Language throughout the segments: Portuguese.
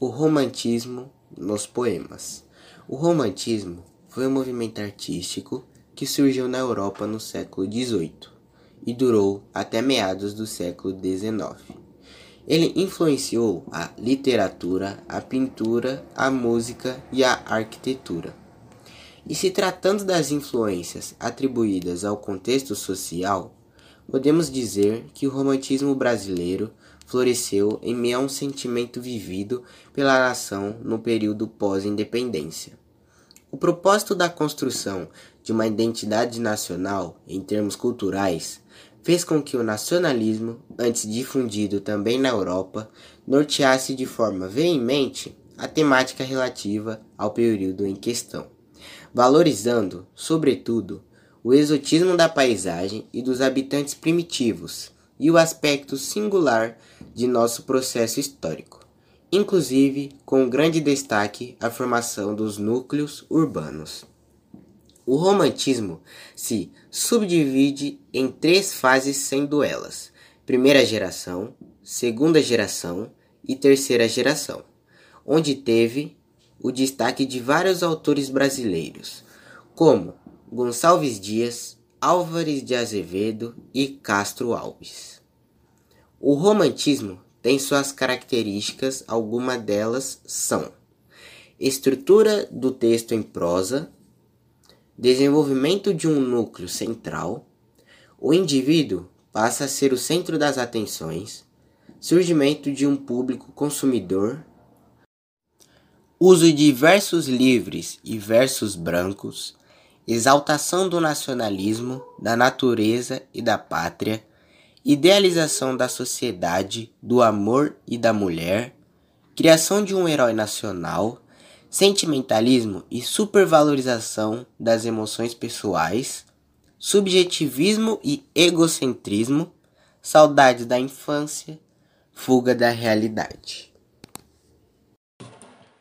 O romantismo nos poemas. O romantismo foi um movimento artístico que surgiu na Europa no século XVIII e durou até meados do século XIX. Ele influenciou a literatura, a pintura, a música e a arquitetura. E se tratando das influências atribuídas ao contexto social, podemos dizer que o romantismo brasileiro floresceu em meio a um sentimento vivido pela nação no período pós-independência. O propósito da construção de uma identidade nacional em termos culturais fez com que o nacionalismo, antes difundido também na Europa, norteasse de forma veemente a temática relativa ao período em questão, valorizando, sobretudo, o exotismo da paisagem e dos habitantes primitivos e o aspecto singular de nosso processo histórico, inclusive com grande destaque a formação dos núcleos urbanos. O romantismo se subdivide em três fases, sendo elas: primeira geração, segunda geração e terceira geração, onde teve o destaque de vários autores brasileiros, como Gonçalves Dias, Álvares de Azevedo e Castro Alves. O romantismo tem suas características, algumas delas são: estrutura do texto em prosa, desenvolvimento de um núcleo central, o indivíduo passa a ser o centro das atenções, surgimento de um público consumidor, uso de versos livres e versos brancos, exaltação do nacionalismo, da natureza e da pátria idealização da sociedade, do amor e da mulher, criação de um herói nacional, sentimentalismo e supervalorização das emoções pessoais, subjetivismo e egocentrismo, saudade da infância, fuga da realidade.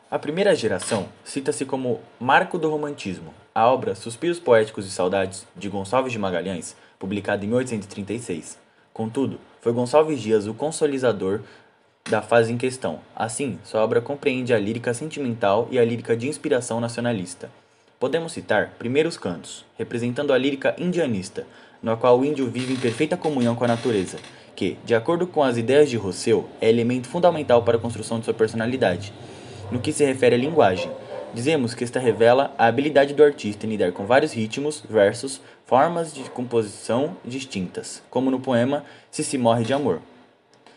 A primeira geração cita-se como marco do romantismo. A obra Suspiros Poéticos e Saudades, de Gonçalves de Magalhães, publicada em 1836, Contudo, foi Gonçalves Dias o consolidador da fase em questão. Assim, sua obra compreende a lírica sentimental e a lírica de inspiração nacionalista. Podemos citar primeiros cantos, representando a lírica indianista, na qual o índio vive em perfeita comunhão com a natureza, que, de acordo com as ideias de Rousseau, é elemento fundamental para a construção de sua personalidade. No que se refere à linguagem, Dizemos que esta revela a habilidade do artista em lidar com vários ritmos, versos, formas de composição distintas, como no poema Se se morre de amor.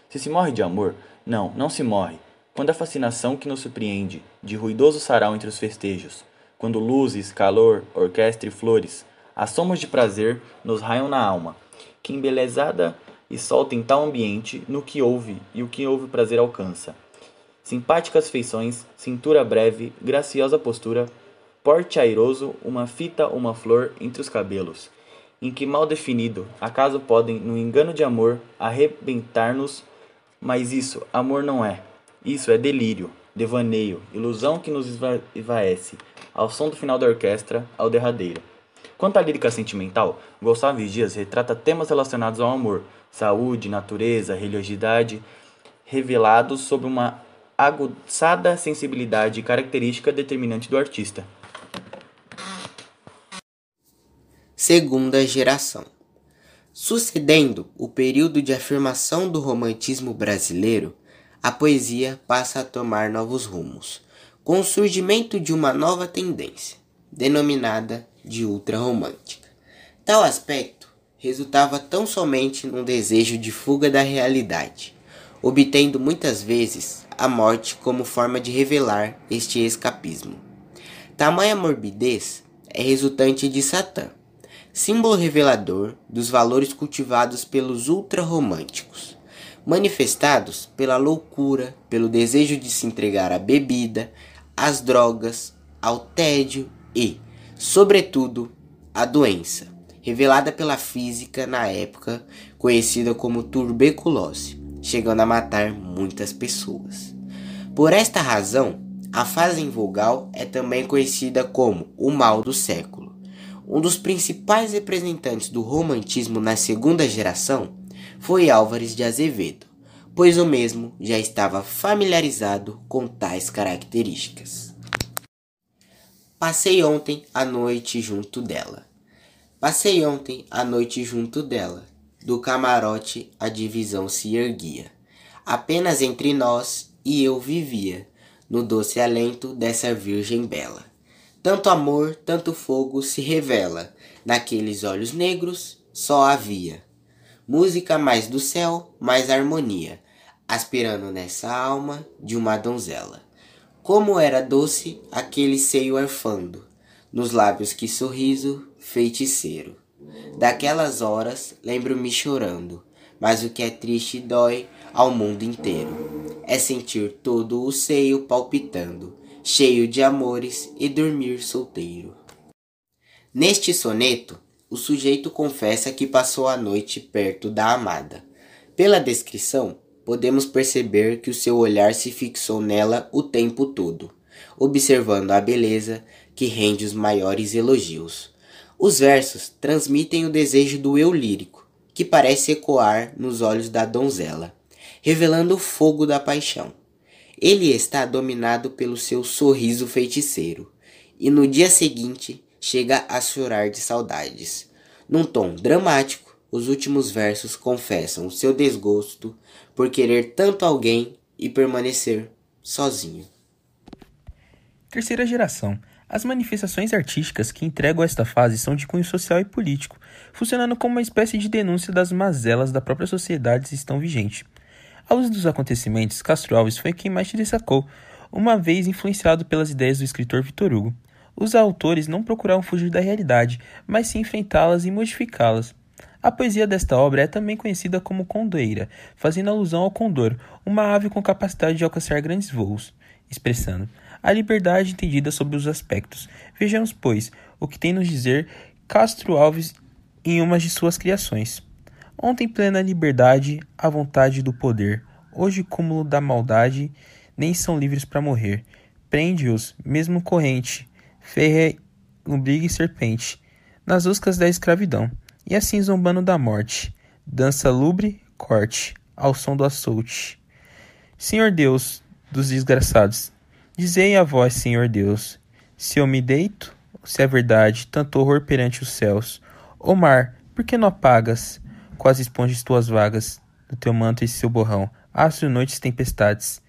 Se se morre de amor, não, não se morre. Quando a fascinação que nos surpreende, de ruidoso sarau entre os festejos, quando luzes, calor, orquestra e flores, assomos de prazer nos raiam na alma, que embelezada e solta em tal ambiente no que ouve e o que ouve prazer alcança. Simpáticas feições, cintura breve, graciosa postura, porte airoso, uma fita, uma flor entre os cabelos, em que mal definido, acaso podem, no engano de amor, arrebentar-nos, mas isso, amor não é. Isso é delírio, devaneio, ilusão que nos esvaece, ao som do final da orquestra, ao derradeiro. Quanto à lírica sentimental, Gonçalves Dias retrata temas relacionados ao amor, saúde, natureza, religiosidade, revelados sob uma aguçada sensibilidade característica determinante do artista. Segunda geração. Sucedendo o período de afirmação do romantismo brasileiro, a poesia passa a tomar novos rumos, com o surgimento de uma nova tendência, denominada de ultrarromântica. Tal aspecto resultava tão somente num desejo de fuga da realidade, obtendo muitas vezes a morte como forma de revelar este escapismo. Tamanha morbidez é resultante de Satã, símbolo revelador dos valores cultivados pelos ultrarromânticos, manifestados pela loucura, pelo desejo de se entregar à bebida, às drogas, ao tédio e, sobretudo, à doença, revelada pela física na época conhecida como tuberculose chegando a matar muitas pessoas. Por esta razão, a fase em vogal é também conhecida como o mal do século. Um dos principais representantes do romantismo na segunda geração foi Álvares de Azevedo, pois o mesmo já estava familiarizado com tais características. Passei ontem a noite junto dela. Passei ontem a noite junto dela. Do camarote a divisão se erguia. Apenas entre nós e eu vivia, no doce alento dessa virgem bela. Tanto amor, tanto fogo se revela, naqueles olhos negros só havia música mais do céu, mais harmonia, aspirando nessa alma de uma donzela. Como era doce aquele seio arfando, nos lábios que sorriso feiticeiro. Daquelas horas lembro-me chorando, mas o que é triste dói ao mundo inteiro. É sentir todo o seio palpitando, cheio de amores e dormir solteiro. Neste soneto, o sujeito confessa que passou a noite perto da amada. Pela descrição, podemos perceber que o seu olhar se fixou nela o tempo todo, observando a beleza que rende os maiores elogios. Os versos transmitem o desejo do eu lírico, que parece ecoar nos olhos da donzela, revelando o fogo da paixão. Ele está dominado pelo seu sorriso feiticeiro, e no dia seguinte chega a chorar de saudades. Num tom dramático, os últimos versos confessam o seu desgosto por querer tanto alguém e permanecer sozinho. Terceira geração. As manifestações artísticas que entregam esta fase são de cunho social e político, funcionando como uma espécie de denúncia das mazelas da própria sociedade que estão vigente. À luz dos acontecimentos, Castro Alves foi quem mais se destacou, uma vez influenciado pelas ideias do escritor Vitor Hugo. Os autores não procuraram fugir da realidade, mas sim enfrentá-las e modificá-las. A poesia desta obra é também conhecida como condoeira, fazendo alusão ao condor, uma ave com capacidade de alcançar grandes voos, expressando a liberdade entendida sob os aspectos. Vejamos, pois, o que tem nos dizer Castro Alves em uma de suas criações. Ontem plena liberdade, a vontade do poder, hoje cúmulo da maldade, nem são livres para morrer. Prende-os, mesmo corrente, ferre, lombriga e serpente, nas uscas da escravidão e assim zombando da morte. Dança lubre, corte, ao som do açoute. Senhor Deus dos desgraçados, dizei a vós, Senhor Deus, se eu me deito, se é verdade, tanto horror perante os céus. Ô mar, por que não apagas, quase esponjas tuas vagas, do teu manto e seu borrão, astro noites tempestades,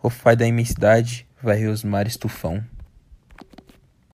o fai da imensidade, vai os mares tufão.